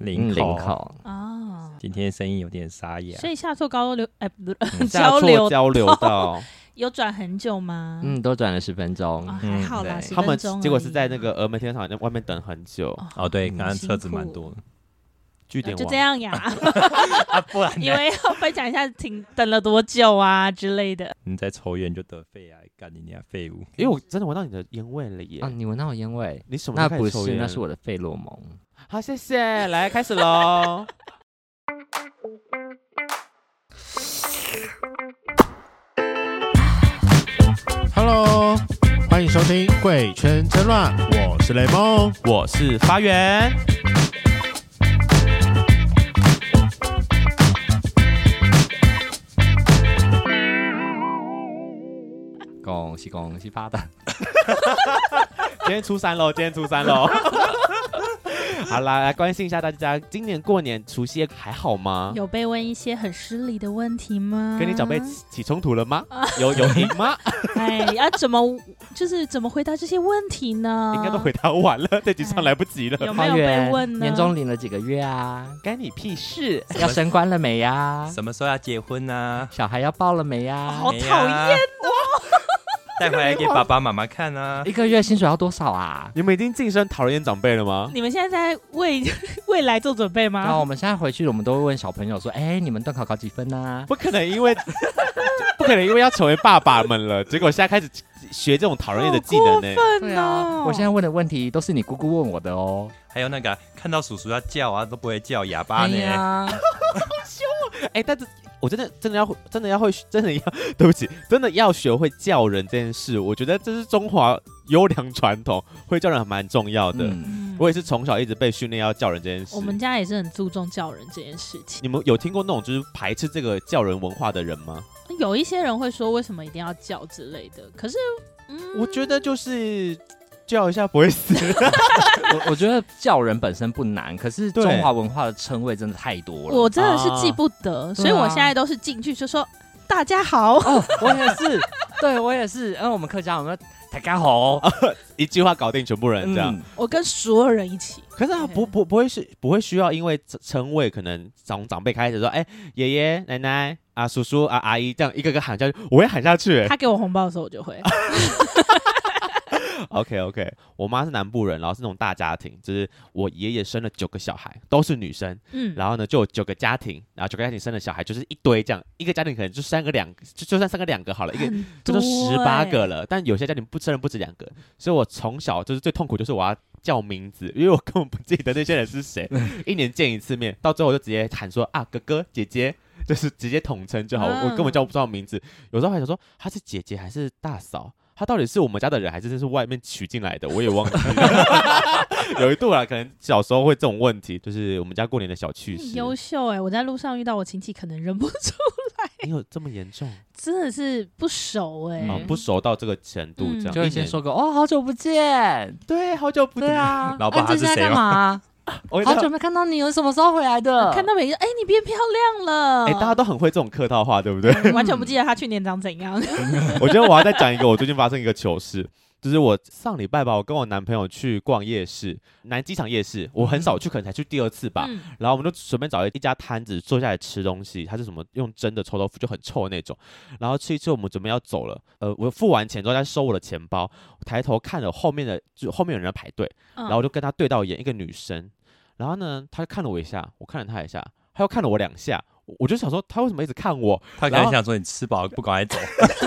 林口哦，今天声音有点沙哑，所以下错高流哎，不 交流交流到 有转很久吗？嗯，都转了十分钟、哦，还好啦，他们结果是在那个峨眉天桥在外面等很久哦，对，刚刚车子蛮多的。据点就这样呀，啊，不然以为要分享一下停等了多久啊之类的。你在抽烟就得肺癌，干你娘废物！因为我真的闻到你的烟味了耶！啊，你闻到我烟味？你什么？那不是，那是我的费洛蒙。好，谢谢，来开始喽。Hello，欢迎收听《贵圈真乱》，我是雷梦，我是发源。恭喜恭喜发达！今天初三喽，今天初三喽。好啦，来关心一下大家，今年过年除夕还好吗？有被问一些很失礼的问题吗？跟你长辈起冲突了吗？有有赢吗？哎，要、啊、怎么就是怎么回答这些问题呢？应该都回答完了，这集上来不及了。有没有被问呢？年终领了几个月啊？关你屁事！要升官了没呀、啊？什么时候要结婚呢、啊？小孩要抱了没呀、啊？好讨厌哦！带回来给爸爸妈妈看啊！一个月薪水要多少啊？你们已经晋升讨厌长辈了吗？你们现在在为 未来做准备吗？然后我们现在回去，我们都会问小朋友说：“哎、欸，你们段考考几分呢、啊？”不可能，因为 不可能，因为要成为爸爸们了，结果现在开始学这种讨人厌的技能呢、欸。对啊，我现在问的问题都是你姑姑问我的哦。还有那个看到叔叔要叫啊，都不会叫哑巴呢。好凶啊！哎、欸，但是。我真的真的要真的要会 真的要 对不起，真的要学会叫人这件事，我觉得这是中华优良传统，会叫人还蛮重要的。嗯、我也是从小一直被训练要叫人这件事。我们家也是很注重叫人这件事情。你们有听过那种就是排斥这个叫人文化的人吗？有一些人会说为什么一定要叫之类的，可是，嗯、我觉得就是。叫一下不会死。我我觉得叫人本身不难，可是中华文化的称谓真的太多了，我真的是记不得，啊、所以我现在都是进去就说大家好。哦，我也是，对我也是，因为我们客家我们大家好，一句话搞定全部人这样。嗯、我跟所有人一起，可是他不不不会是不会需要因为称谓可能从长辈开始说，哎、欸，爷爷奶奶啊，叔叔啊，阿姨这样一个个喊下去，我会喊下去。他给我红包的时候，我就会。OK OK，我妈是南部人，然后是那种大家庭，就是我爷爷生了九个小孩，都是女生，嗯，然后呢就有九个家庭，然后九个家庭生的小孩就是一堆这样，一个家庭可能就三个两，就就算三个两个好了，一个就是十八个了，但有些家庭不生人不止两个，所以我从小就是最痛苦就是我要叫名字，因为我根本不记得那些人是谁，一年见一次面，到最后我就直接喊说啊哥哥姐姐，就是直接统称就好，我根本叫不知道名字，有时候还想说她是姐姐还是大嫂。他到底是我们家的人，还是这是外面娶进来的？我也忘记了。有一度啊，可能小时候会这种问题，就是我们家过年的小趣事。优秀哎、欸！我在路上遇到我亲戚，可能认不出来。你有这么严重？真的是不熟哎、欸嗯，不熟到这个程度，这样、嗯、就会先说个哦，好久不见。对，好久不见啊！老爸他是谁嘛？好久没看到你，我什么时候回来的？看到每个哎，你变漂亮了！哎，大家都很会这种客套话，对不对？完全不记得他去年长怎样。我觉得我要再讲一个，我最近发生一个糗事，就是我上礼拜吧，我跟我男朋友去逛夜市，南机场夜市，我很少去，可能才去第二次吧。嗯、然后我们就随便找一家摊子坐下来吃东西，它是什么用蒸的臭豆腐，就很臭的那种。然后吃一吃，我们准备要走了。呃，我付完钱之后，他收我的钱包，我抬头看了后面的，就后面有人在排队，然后我就跟他对到眼，一个女生。然后呢，他就看了我一下，我看了他一下，他又看了我两下，我就想说，他为什么一直看我？他可能想说你吃饱了不赶快走。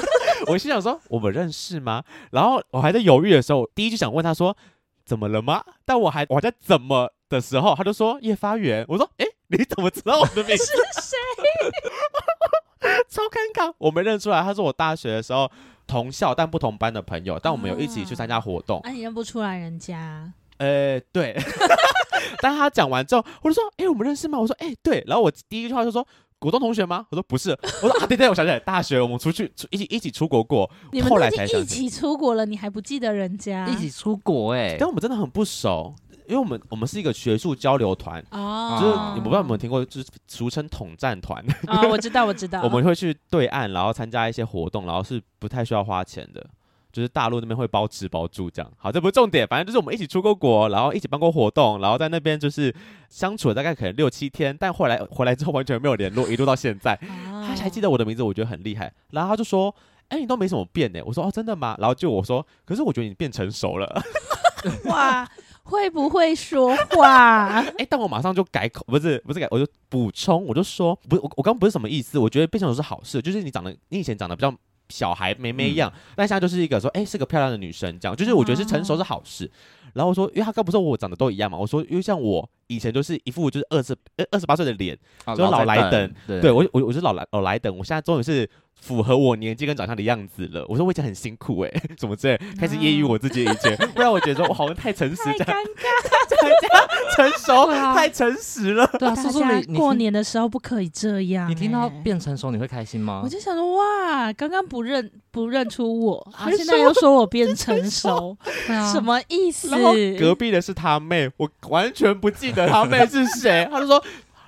我心想说，我们认识吗？然后我还在犹豫的时候，第一句想问他说，怎么了吗？但我还我还在怎么的时候，他就说叶发源。我说，哎，你怎么知道我的名字？是谁？超尴尬，我没认出来，他是我大学的时候同校但不同班的朋友，但我们有一起去参加活动。那、啊啊、你认不出来人家？呃，对，但他讲完之后，我就说：“哎、欸，我们认识吗？”我说：“哎、欸，对。”然后我第一句话就说：“国中同学吗？”我说：“不是。”我说：“啊，对对，我想起来，大学我们出去出一起一起出国过。”你们已经一起出国了，你还不记得人家？一起出国哎、欸，但我们真的很不熟。因为我们我们是一个学术交流团，哦，就是你不知道有没有听过，就是俗称统战团。哦，我知道，我知道。我们会去对岸，然后参加一些活动，然后是不太需要花钱的，就是大陆那边会包吃包住这样。好，这不是重点，反正就是我们一起出过国，然后一起办过活动，然后在那边就是相处了大概可能六七天，但后来回来之后完全没有联络，一路到现在。哦，他还记得我的名字，我觉得很厉害。然后他就说：“哎，你都没什么变呢。”我说：“哦，真的吗？”然后就我说：“可是我觉得你变成熟了。”哇。会不会说话？哎、欸，但我马上就改口，不是不是改，我就补充，我就说，不，我我刚不是什么意思，我觉得变成熟是好事，就是你长得，你以前长得比较小孩妹妹一样，嗯、但现在就是一个说，哎、欸，是个漂亮的女生，这样，就是我觉得是成熟是好事。啊、然后我说，因为他刚不是说我长得都一样嘛，我说，因为像我以前就是一副就是二十二十八岁的脸，啊、就是老来等，对，对我我我是老来老来等，我现在终于是。符合我年纪跟长相的样子了。我说我已经很辛苦哎、欸，怎么这样开始揶揄我自己以前，不然我觉得说我好像太诚实，太尴尬，太成熟，太诚实了。对啊，叔叔你过年的时候不可以这样。你听到变成熟你会开心吗？我就想说哇，刚刚不认不认出我，他现在又说我变成熟，什么意思？然后隔壁的是他妹，我完全不记得他妹是谁。他就说。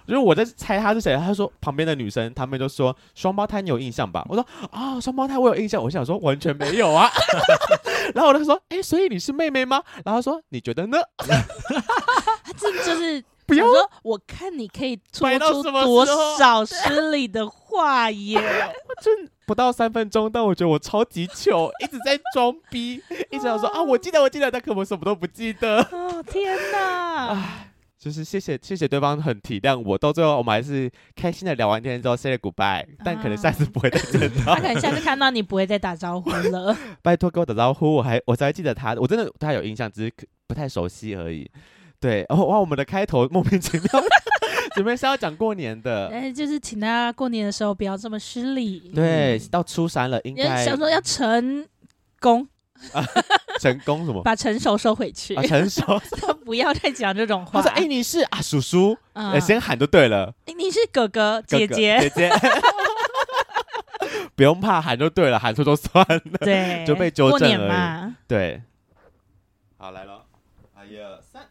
就是我在猜他是谁，他说旁边的女生，他们就说双胞胎你有印象吧？我说啊，双胞胎我有印象。我想说完全没有啊。然后我就说，哎、欸，所以你是妹妹吗？然后说你觉得呢？他这就是 不要说，我看你可以说出多少失礼的话耶。就不到三分钟，但我觉得我超级糗，一直在装逼，一直想说啊，我记得我记得，但可我什么都不记得。哦天哪！就是谢谢谢谢对方很体谅我，到最后我们还是开心的聊完天之后 say goodbye，但可能下次不会再见到。他可能下次看到你不会再打招呼了。拜托给我打招呼，我还我才会记得他，我真的对他有印象，只是不太熟悉而已。对，哦哇，我们的开头莫名其妙，准备是要讲过年的，哎，就是请大家过年的时候不要这么失礼。对，到初三了，应该想说要成功。啊，成功什么？把成熟收回去。啊，成熟，他不要再讲这种话。他说：“哎、欸，你是啊，叔叔，嗯、先喊就对了。你是哥哥，姐姐，哥哥姐姐，不用怕，喊就对了，喊错就算了，对，就被纠正了嘛。对，好来了，一二三，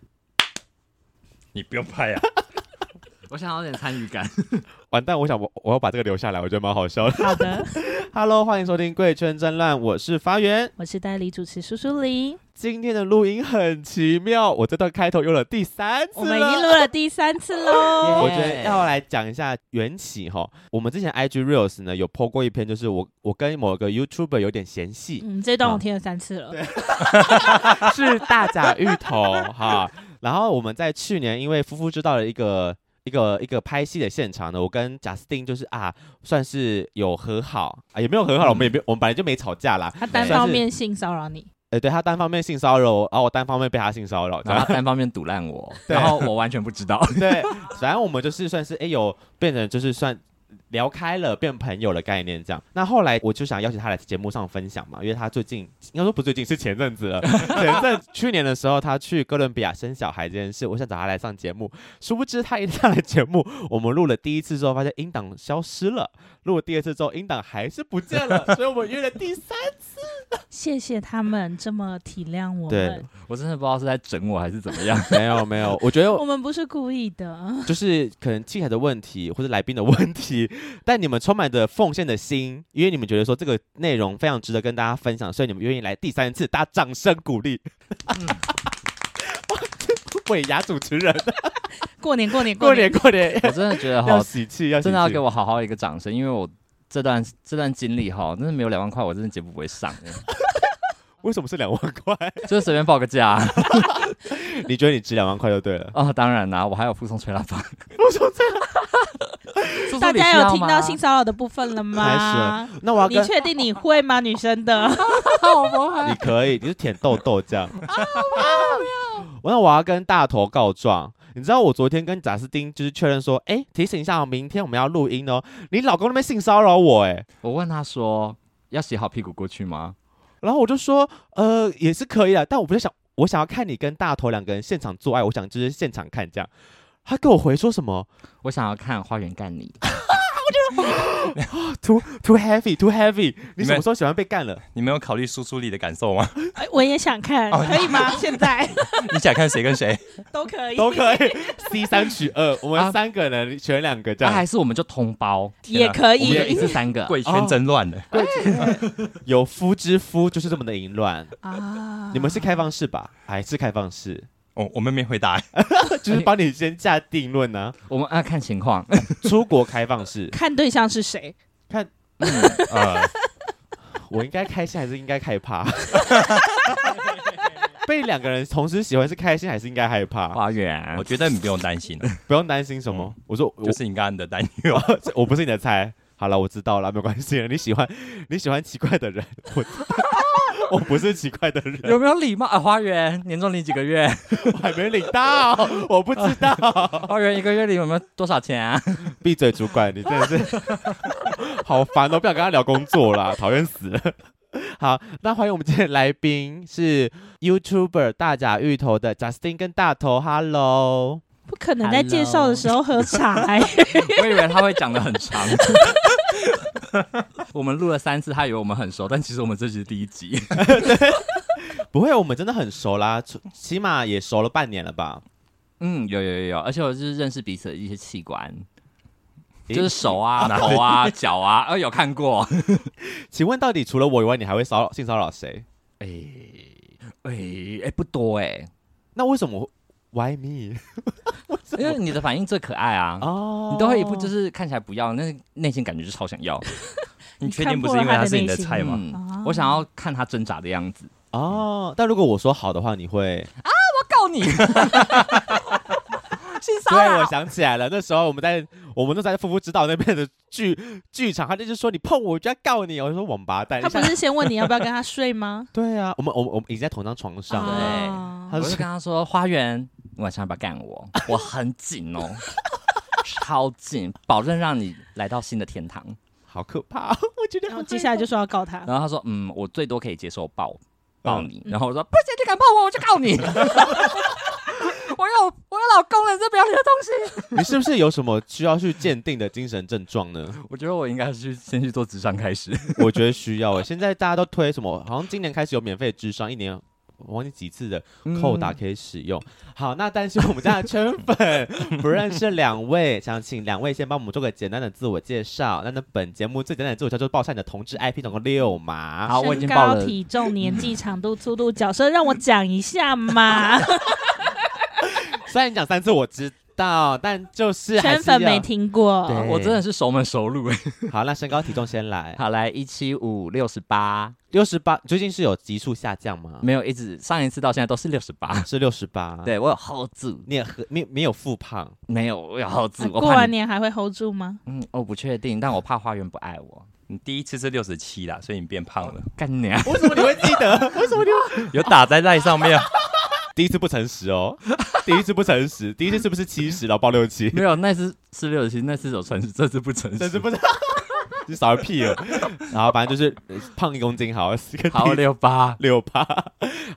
你不用拍呀、啊。我想要点参与感，完蛋！我想我我要把这个留下来，我觉得蛮好笑的。好的，Hello，欢迎收听《贵圈真乱》，我是发源，我是代理主持苏苏林。今天的录音很奇妙，我这段开头用了第三次，我们已经录了第三次喽。我觉得要来讲一下缘起哈。我们之前 IG Reels 呢有 po 过一篇，就是我我跟某个 YouTuber 有点嫌隙。嗯，这段我听了三次了。啊、是大甲芋头哈。然后我们在去年因为夫妇知道了一个。一个一个拍戏的现场呢，我跟贾斯汀就是啊，算是有和好啊，也没有和好我们也没，我们本来就没吵架啦。他单方面性骚扰你，哎、欸，对他单方面性骚扰，然后我单方面被他性骚扰，然后他单方面堵烂我，然后我完全不知道。对，反正我们就是算是哎、欸、有变成就是算。聊开了，变朋友的概念这样。那后来我就想邀请他来节目上分享嘛，因为他最近应该说不最近是前阵子了，前阵去年的时候他去哥伦比亚生小孩这件事，我想找他来上节目。殊不知他一上来节目，我们录了第一次之后，发现音档消失了；录了第二次之后，音档还是不见了，所以我们约了第三次。谢谢他们这么体谅我们。对，我真的不知道是在整我还是怎么样。没有没有，我觉得我们不是故意的，就是可能器材的问题或者来宾的问题。但你们充满着奉献的心，因为你们觉得说这个内容非常值得跟大家分享，所以你们愿意来第三次，大家掌声鼓励。嗯、尾牙主持人，过年过年过年过年，我真的觉得好喜气，要真的要给我好好一个掌声，因为我这段这段经历哈，真的没有两万块，我真的节目不会上。为什么是两万块？就是随便报个价。你觉得你值两万块就对了。哦，当然啦，我还有附送吹喇叭。附送吹喇叭。大家有听到性骚扰的部分了吗？开始那我要你确定你会吗？女生的。你可以，你是舔豆豆这样。我那我要跟大头告状。你知道我昨天跟贾斯汀就是确认说，哎，提醒一下，明天我们要录音哦。你老公那边性骚扰我，哎，我问他说，要洗好屁股过去吗？然后我就说，呃，也是可以的，但我不是想，我想要看你跟大头两个人现场做爱，我想就是现场看这样。他跟我回说什么？我想要看花园干你。我觉得 too too heavy too heavy。你什么时候喜欢被干了？你没有考虑输出力的感受吗？我也想看，可以吗？现在你想看谁跟谁都可以，都可以。C 三取二，我们三个人选两个这样，还是我们就通包也可以，一次三个。贵圈真乱的，有夫之夫就是这么的淫乱啊！你们是开放式吧？还是开放式？哦，我们没回答，就是帮你先下定论呢。我们啊看情况，出国开放式，看对象是谁？看，嗯 我应该开心还是应该害怕？被两个人同时喜欢是开心还是应该害怕？花园，我觉得你不用担心，不用担心什么？我说，就是你刚刚的担忧，我不是你的菜。好了，我知道了，没关系了。你喜欢 你喜欢奇怪的人，我 我不是奇怪的人。有没有礼貌啊？花园年终领几个月？我还没领到，我不知道。花园一个月领有没有多少钱啊？闭嘴，主管，你真的是好烦哦！不想跟他聊工作啦，讨厌死了。好，那欢迎我们今天的来宾是 YouTuber 大甲芋头的 Justin 跟大头，Hello。不可能在介绍的时候喝茶，欸，我以为他会讲的很长。我们录了三次，他以为我们很熟，但其实我们这只是第一集。不会，我们真的很熟啦，起码也熟了半年了吧？嗯，有有有有，而且我就是认识彼此的一些器官，就是手啊、头啊、脚啊，呃，有看过。请问，到底除了我以外，你还会骚扰性骚扰谁？哎哎哎，不多哎，欸。那为什么？Why me？因为你的反应最可爱啊！哦，你都会一副就是看起来不要，那内心感觉就超想要。你确定不是因为他是你的菜吗？嗯、我想要看他挣扎的样子。哦，但如果我说好的话，你会啊？我告你！对，我想起来了，那时候我们在我们都在夫妇指导那边的剧剧场，他就是说你碰我，我就要告你。我就说王八蛋，他不是先问你要不要跟他睡吗？对啊，我们我们我们已经在同张床上了。哦、对，他就跟他说花园。晚上要不要干我？我很紧哦，超紧，保证让你来到新的天堂。好可怕，我觉得。然后接下来就说要告他，然后他说：“嗯，我最多可以接受抱抱你。嗯”然后我说：“不行，你敢抱我，我就告你。我有我有老公了，这不要你的东西。你是不是有什么需要去鉴定的精神症状呢？我觉得我应该是去先去做智商开始。我觉得需要诶，现在大家都推什么？好像今年开始有免费的咨商，一年。我忘记几次的扣打可以使用。嗯、好，那但是我们家的圈粉不认识两位，想请两位先帮我们做个简单的自我介绍。那那本节目最简单的自我介绍就是报下你的同志 IP，总共六嘛。好，我已经报了。身高、体重、年纪、长度、粗度、角色，让我讲一下嘛。虽然你讲三次，我知。道，但就是圈粉没听过，对我真的是熟门熟路。好，那身高体重先来，好来一七五六十八，六十八，最近是有急速下降吗？没有，一直上一次到现在都是六十八，是六十八。对我有 hold 住，你也没没有复胖？没有，我有 hold 住。过完年还会 hold 住吗？嗯，我不确定，但我怕花园不爱我。你第一次是六十七啦，所以你变胖了。干你啊！为什么你会记得？为什么你会有打在那上面？第一次不诚实哦，第一次不诚实，第一次是不是七十然后报六七？没有，那次是六十七，那次有诚实，这次不诚实，这次不诚实，你少个屁了。然后反正就是胖一公斤，好，好六八。六八，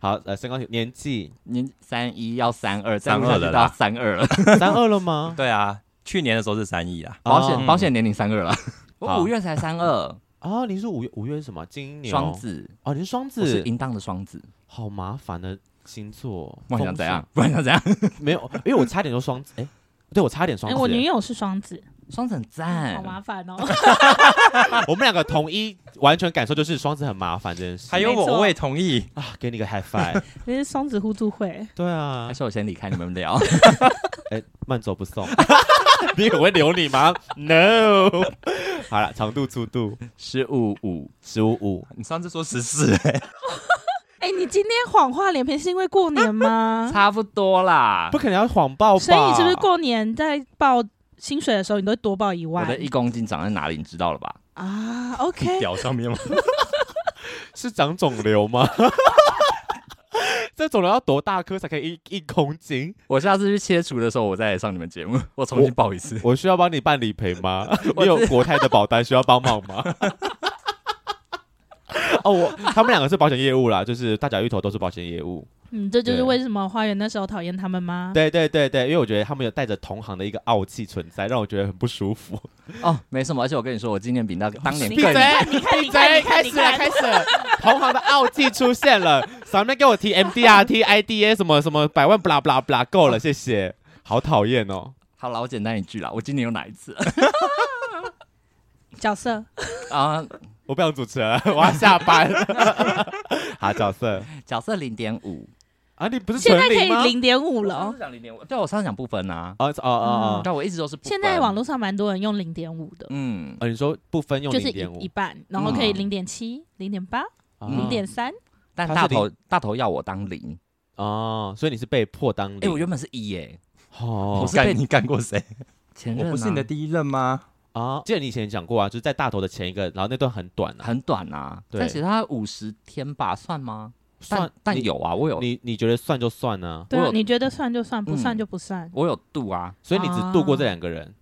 好呃身高年纪？年三一要三二，三二了到三二了，三二了吗？对啊，去年的时候是三一啊，保险保险年龄三二了，我五月才三二。啊，你是五月五月是什么？今年双子。哦，你是双子，是淫荡的双子，好麻烦的。星座，不然想怎样？不然想怎样？没有，因为我差点说双子，哎，对我差点双子。我女友是双子，双子很赞，好麻烦哦。我们两个同一完全感受就是双子很麻烦这件事。还有我，我也同意啊，给你个 high five。这是双子互助会。对啊，还是我先离开你们聊。哎，慢走不送。你以为我会留你吗？No。好了，长度、粗度，十五五，十五五。你上次说十四，哎。哎，你今天谎话连篇是因为过年吗？差不多啦，不可能要谎报吧？所以你是不是过年在报薪水的时候，你都会多报一万？我的一公斤长在哪里？你知道了吧？啊，OK，屌上面吗？是长肿瘤吗？这肿瘤要多大颗才可以一一公斤？我下次去切除的时候，我再来上你们节目，我重新报一次。我，我需要帮你办理赔吗？你有国泰的保单需要帮忙吗？哦，我 他们两个是保险业务啦，就是大脚芋头都是保险业务。嗯，这就是为什么花园那时候讨厌他们吗？对对对对，因为我觉得他们有带着同行的一个傲气存在，让我觉得很不舒服。哦，没什么，而且我跟你说，我今年比那当年闭嘴更，！你看，闭嘴！开始了，开始了，同行的傲气出现了。上面给我提 MDRT、IDA 什么什么百万，不啦不啦不啦，够了，谢谢。好讨厌哦。好了，我简单一句啦，我今年有哪一次角色啊？我不想主持了，我要下班。好，角色角色零点五，啊，你不是现在可以零点五了哦。讲零点五，对我上次讲不分啊，哦哦哦但我一直都是现在网络上蛮多人用零点五的，嗯，哦，你说不分用就是一零点五一，半，然后可以嗯零点七、零点八、哦零点三。但大头大头要我当零，哦，所以你是被迫当零。哎，我原本是一耶，哦我是被干你干过谁？前任啊我不是你的第一任吗？啊，记得你以前讲过啊，就是在大头的前一个，然后那段很短啊，很短啊，对但其实他五十天吧，算吗？但算你但有啊，我有你你觉得算就算呢？对啊，有你觉得算就算，不算嗯就不算。我有度啊，所以你只度过这两个人，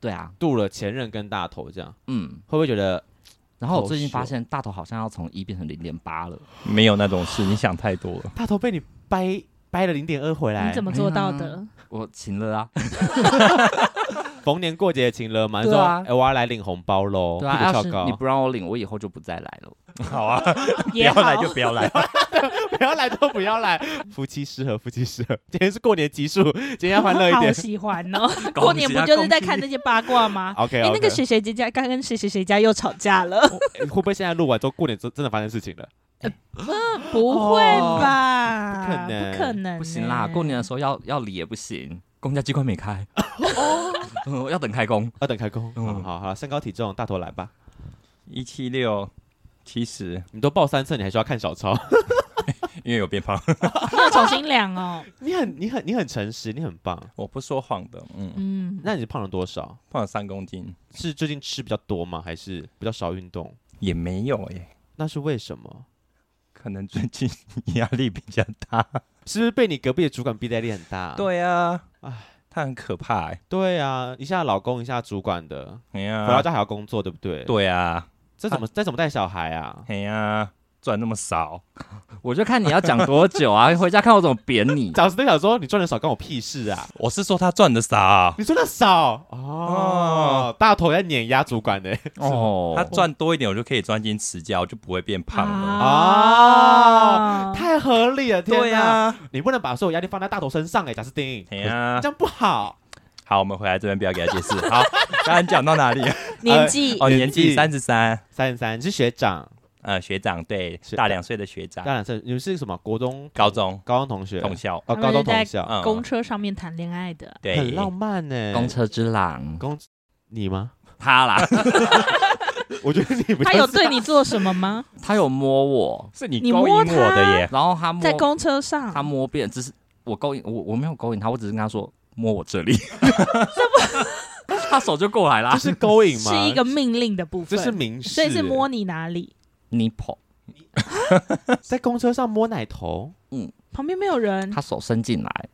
对啊，度了前任跟大头，这样嗯。会不会觉得然后我最近发现大头好像要从一变成零点八了，没有那种事，你想太多了。大头被你掰掰了零点二回来你怎？么做到的？我请了啊，逢年过节请了嘛，你说对啊哎我要来领红包喽，对啊，你，不让我领，我以后就不再来了。好啊，不要来就不要来。不要来都不要来，夫妻适合，夫妻适合。今天是过年集数，今天要欢乐一好点。喜欢哦！过年不就是在看那些八卦吗？OK 哎那个谁谁姐家刚跟谁谁谁家又吵架了？会不会现在录完之后，过年真真的发生事情了？不会吧？不可能不可能，不行啦，过年的时候要要礼也不行，公家机关没开，哦 要等开工。要等开工。嗯好好好，身高体重，大头来吧。一七六七十，你都报三次，你还需要看小抄？因为有变胖，你有重新量哦。你很你很你很诚实，你很棒。我不说谎的。嗯，嗯，那你胖了多少？胖了三公斤是最近吃比较多吗？还是比较少运动？也没有耶，那是为什么？可能最近压力比较大。是不是被你隔壁的主管逼的压力很大？对啊，哎他很可怕哎。对啊，一下老公一下主管的，哎呀，回到家还要工作，对不对？，对啊，这怎么这怎么带小孩啊？哎呀，赚那么少，我就看你要讲多久啊！回家看我怎么扁你。早时都想说你赚的少，关我屁事啊！我是说他赚的少。你赚的少哦，大头在碾压主管呢。哦他赚多一点，我就可以专心持家，我就不会变胖了。哦，太合理了！天哪，对呀，你不能把所有压力放在大头身上哎，贾斯汀，哎呀这，样不好。好，我们回来这边不要给他解释。好，刚刚讲到哪里？年纪哦，年纪三十三，三十三，你是学长，呃，学长对学，大两岁的学长，大，两岁你们是什么国中、高中高中同学，同校，哦，高中同校，嗯公车上面谈恋爱的，对，很浪漫呢。公车之狼，公你吗？他啦 我觉得你不他有对你做什么吗？他有摸我，是你你勾引我他的耶。然后他摸在公车上，他摸遍，只是我勾引我，我没有勾引他，我只是跟他说摸我这里，他手就过来啦这。是勾引吗？是一个命令的部这分，是明示，所以是摸你哪里？Nipple，在公车上摸奶头，旁边没有人。他，手伸进来，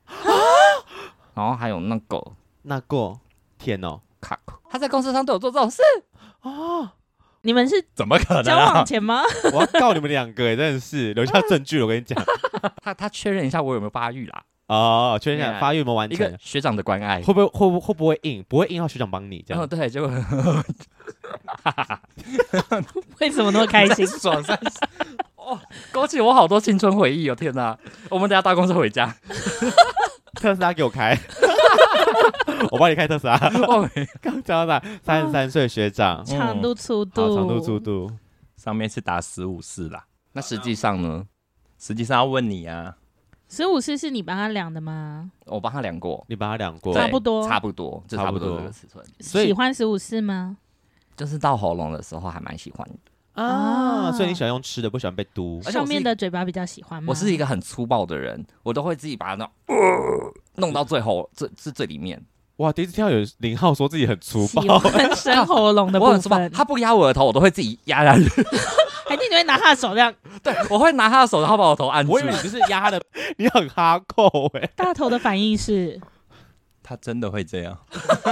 然后还有那个那个？天哦，卡，他在公车上对我做这种事，哦，你们是怎么可能交往啊？前吗？我要告你们两个，真的是。留下证据。我跟你讲，他他确认一下我有没有发育啦，哦，确认一下 Yeah 发育有没有完一个成，学长的关爱会。不会会不会会不会硬？不会硬，要学长帮你这样。然后对，结 果为什么那么开心？爽 三哦，勾起我好多青春回忆哦！天哪，我们等下搭公车回家。特斯拉给我开，我帮你开特斯拉。哦，刚讲到哪？三十三岁学长，长度粗好度，长度粗度，上面是打十五四啦，那实际上呢？实际上要问你啊，十五四是你帮他量的吗？我帮他量过，你帮他量过对差不多差不多，就差不多差不多这个尺寸。所以喜欢十五四吗？就是到喉咙的时候还蛮喜欢的。啊，啊所以你喜欢用吃的，不喜欢被嘟。而且我是一上面的嘴巴比较喜欢吗？我是一个很粗暴的人，我都会自己把它弄、呃、弄到最后，最是最里面。哇，第一次听到有林浩说自己很粗喜暴，欢生喉咙的部 我很粗暴，分，他不压我的头，我都会自己压下去。还是你会拿他的手这样？对，我会拿他的手，然后把我头按住我以。为你就是压他的，你很哈扣哎。大头的反应是，他真的会这样，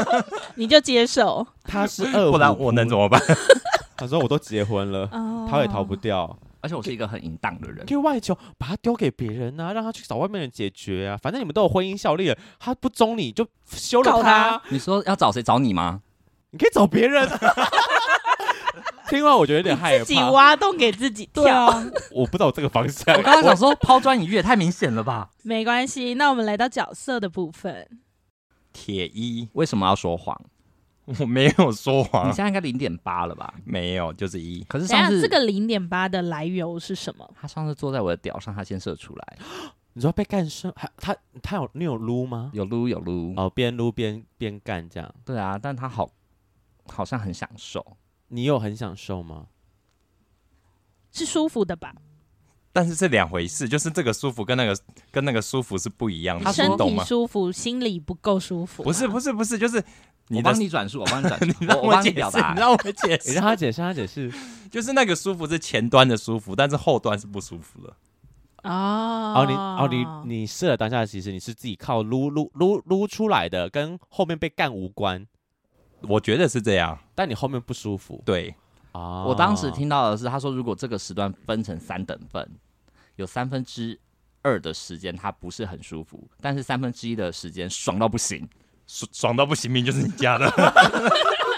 你就接受他是二，不然我能怎？么办？他说我都结婚了，哦逃也逃不掉。而且我是一个很淫荡的人可。以外求，把他丢给别人啊，让他去找外面人解决啊。反正你们都有婚姻效力了，他不忠你就休了他，他你说要找谁？找你吗？你可以找别人。听完我觉得有点害自己怕，挖洞给自己跳。啊，我不知道这个方向。我刚刚想说抛砖引玉也太明显了吧？没关系，那我们来到角色的部分。铁一，为什么要说谎？我没有说谎你谎现，在应该零点八了吧？没有，就是一。可是上次等一下这个零点八的来由是什么？他上次坐在我的屌上，他先射出来，你知道被干射，还他他有你有撸吗？有撸有撸。哦，边撸边边干这样，对啊，但他好好像很享受。你有很享受吗？是舒服的吧？但是是两回事，就是这个舒服跟那个跟那个舒服是不一样的，身体？舒服，心里不够舒服啊。不是不是不是，就是你我的帮你转述，我帮你转述，你让我我帮解释，你表达你。让我解你释，让他解释，让他解释。就是那个舒服是前端的舒服，但是后端是不舒服的。哦哦，你哦你你试了当下，其实你是自己靠撸撸撸撸出来的，跟后面被干无关。我觉得是这样，但你后面不舒服对，啊我当时听到的是，他说如果这个时段分成三等份，有三分之二的时间他不是很舒服，但是三分之一的时间爽到不行。爽爽到不行，命就是你家的。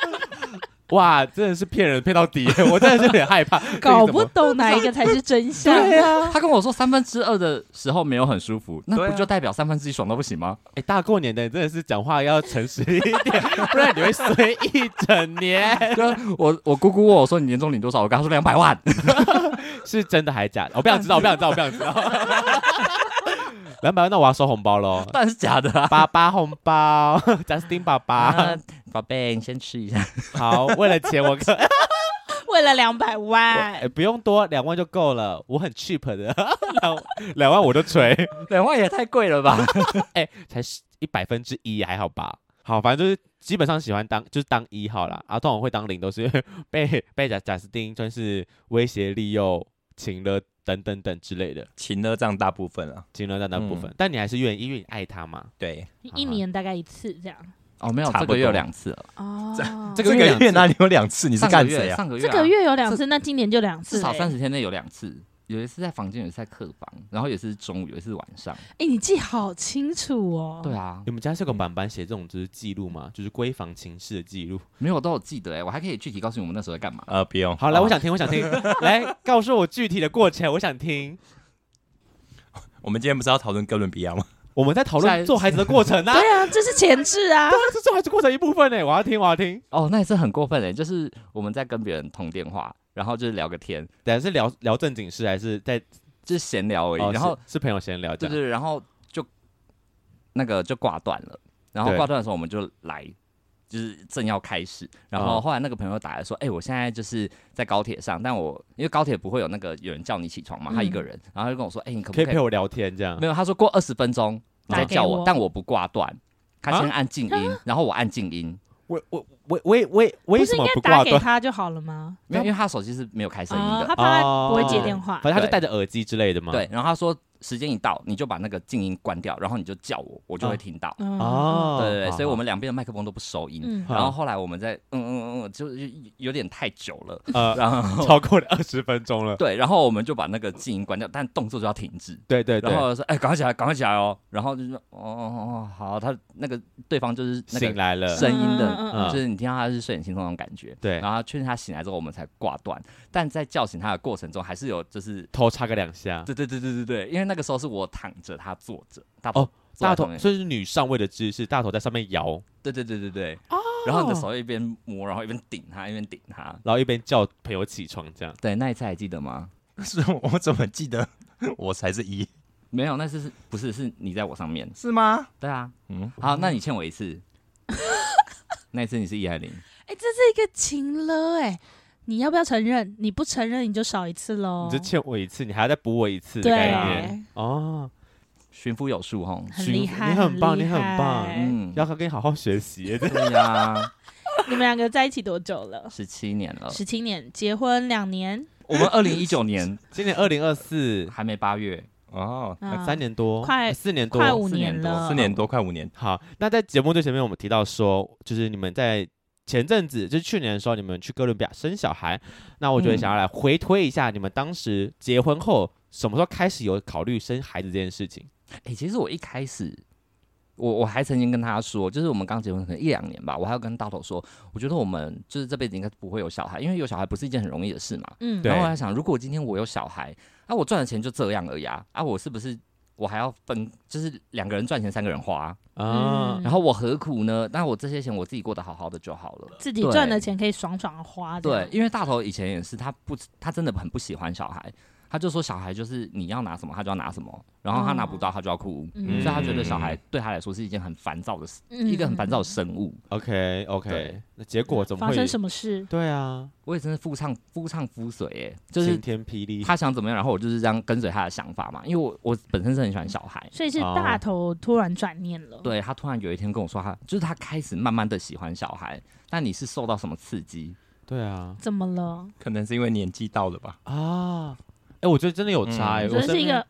哇，真的是骗人骗到底，我真的是有点害怕，搞不懂哪一个才是真相。对啊，他跟我说三分之二的时候没有很舒服，那不就代表三分之一爽到不行吗？哎、大过年的真的是讲话要诚实一点，不然你会衰一整年。就我我姑姑问我说你年终领多少，我跟她说两百万。是真的还假的？我不想知道，我不想知道，我不想知道。两百万，那我要收红包喽。当然是假的啊！爸爸红包，Justin 爸爸，啊宝贝，你先吃一下。好，为了钱我可 为了两百万哎，不用多，两万就够了，我很 cheap 的，两两万我就吹，两万也太贵了吧？哎，才一百分之一还好吧？好，反正就是基本上喜欢当就是当一号啦，啊，通常会当零都是因为被被贾贾斯汀就是威胁利诱、情了等等等之类的，情勒占大部分啊，情勒占大部分，嗯但你还是愿意，因为你爱他嘛。对，一年大概一次这样。哦，没有，这个月有两次了。哦，这这个月哪里有两次？你是上个干谁啊？上个月啊这个月有两次，那今年就两次嘞。至少三十天内有两次，有一次在房间，有一次在客房，然后也是中午，有一次晚上。哎，你记好清楚哦。对啊你，们家是有个板板写这种就是记录吗？就是闺房情事的记录。没有我都有记得哎，我还可以具体告诉你我们那时候在干嘛。呃，不用。好，来，哦我想听，我想听，来告诉我具体的过程，我想听。我们今天不是要讨论哥伦比亚吗？我们在讨论做孩子的过程啊，对啊，这是前置 啊。这是做孩子过程一部分呢，我要听，我要听。哦，那也是很过分的，就是我们在跟别人通电话，然后就是聊个天，等下是聊聊正经事，还是在就是闲聊而已。哦然后是是朋友闲聊这样？对对，然后就那个就挂断了，然后挂断的时候我们就来。就是正要开始，然后哦后来那个朋友打来说：“哎、我现在就是在高铁上，但我因为高铁不会有那个有人叫你起床嘛，他一个人，然后他就跟我说：‘哎、你可不可以可以陪我聊天这样？没有，他说过二十分钟再叫我，我但我不挂断。他先按静音，然后我按静音，我我我我我为为什么不是应该不挂断？打给他就好了吗？没有，因为他手机是没有开声音哦，的。他怕不会接电话。反正他就戴着耳机之类的嘛。对，然后他说时间一到，你就把那个静音关掉，然后你就叫我，我就会听到。嗯哦，对对对，所以我们两边的麦克风都不收音。嗯然后后来我们在嗯嗯嗯，就就有点太久了，呃然后超过了二十分钟了。对，然后我们就把那个静音关掉，但动作就要停止。对对对然，后说：“哎，赶快起来，赶快起来哦！”然后就说：“哦哦哦，好。”他那个对方就是那个醒来了。声音的，就是你听到他是睡眼惺忪那种感觉。对然后确认他醒来之后，我们才挂断。但在叫醒他的过程中，还是有就是，头插个两下。对对对对对对，因为那个时候是我躺着，他坐着，大哦大头，坐在上面所以是女上位的姿势，大头在上面摇，对对对对对。哦然后你的手一边摸，然后一边顶他，一边顶他。然后一边叫朋友起床，这样。对，那一次还记得吗？是我怎么记得 我才是一？没有，那次是不是是你在我上面？是吗？对啊。嗯，好，那你欠我一次。那一次你是一还是零？哎，这是一个情了哎，你要不要承认？你不承认你就少一次喽。你就欠我一次，你还要再补我一次的概念，哦。驯夫有术哈。很厉害，你很棒你很棒嗯，要跟你好好学习。对呀，你们两个在一起多久了？十七年了。十七年，结婚两年，我们二零一九年 今年二零二四，还没八月，哦，啊三年多，快四年多，快五年了，四年多，快五年。好，那在节目最前面，我们提到说，就是你们在前阵子就是去年的时候，你们去哥伦比亚生小孩，那我觉得想要来回推一下你们当时结婚后什么时候开始有考虑生孩子这件事情。哎、欸，其实我一开始，我我还曾经跟他说，就是我们刚结婚可能一两年吧，我还要跟大头说，我觉得我们就是这辈子应该不会有小孩，因为有小孩不是一件很容易的事嘛。嗯，然后我还想，如果今天我有小孩，那、啊、我赚的钱就这样而已啊，啊，我是不是？我还要分，就是两个人赚钱，三个人花啊。嗯、然后我何苦呢？但我这些钱我自己过得好好的就好了。自己赚的钱可以爽爽的花。对，因为大头以前也是，他不，他真的很不喜欢小孩。他就说小孩就是你要拿什么他就要拿什么，然后他拿不到他就要哭，嗯、所以他觉得小孩对他来说是一件很烦躁的事，嗯、一个很烦躁的生物。OK OK，对那结果怎么会发生什么事？对啊，我也真是夫唱夫唱夫随哎，就是晴天霹雳。他想怎么样，然后我就是这样跟随他的想法嘛，因为我我本身是很喜欢小孩，所以是大头突然转念了。对，他突然有一天跟我说他，他就是他开始慢慢的喜欢小孩，那你是受到什么刺激？对啊，怎么了？可能是因为年纪到了吧？啊。哎，我觉得真的有差哎，我觉得是一个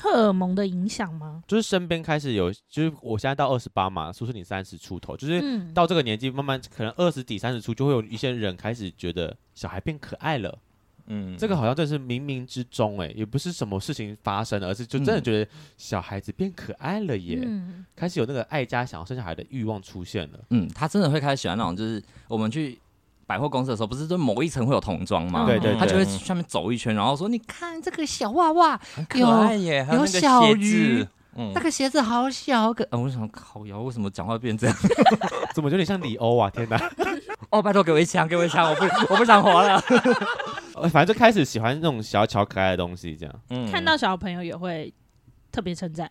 荷尔蒙的影响吗？就是身边开始有，就是我现在到二十八嘛，说是你三十出头，就是到这个年纪，慢慢可能二十几、三十出，就会有一些人开始觉得小孩变可爱了。嗯，这个好像真的是冥冥之中哎，也不是什么事情发生了，而是就真的觉得小孩子变可爱了耶，嗯、开始有那个爱家想要生小孩的欲望出现了。嗯，他真的会开始喜欢那种，就是我们去。百货公司的时候，不是就某一层会有童装吗？对对，他就会上面走一圈，然后说：“你看这个小娃娃，很可爱耶，有小鱼，那个鞋子好小个。”嗯，我想靠腰，为什么讲话变这样？怎么有点像李欧啊？天哪！哦，拜托给我一枪，给我一枪，我不 我不想活了。反正就开始喜欢那种小巧可爱的东西，这样。嗯，看到小朋友也会特别称赞，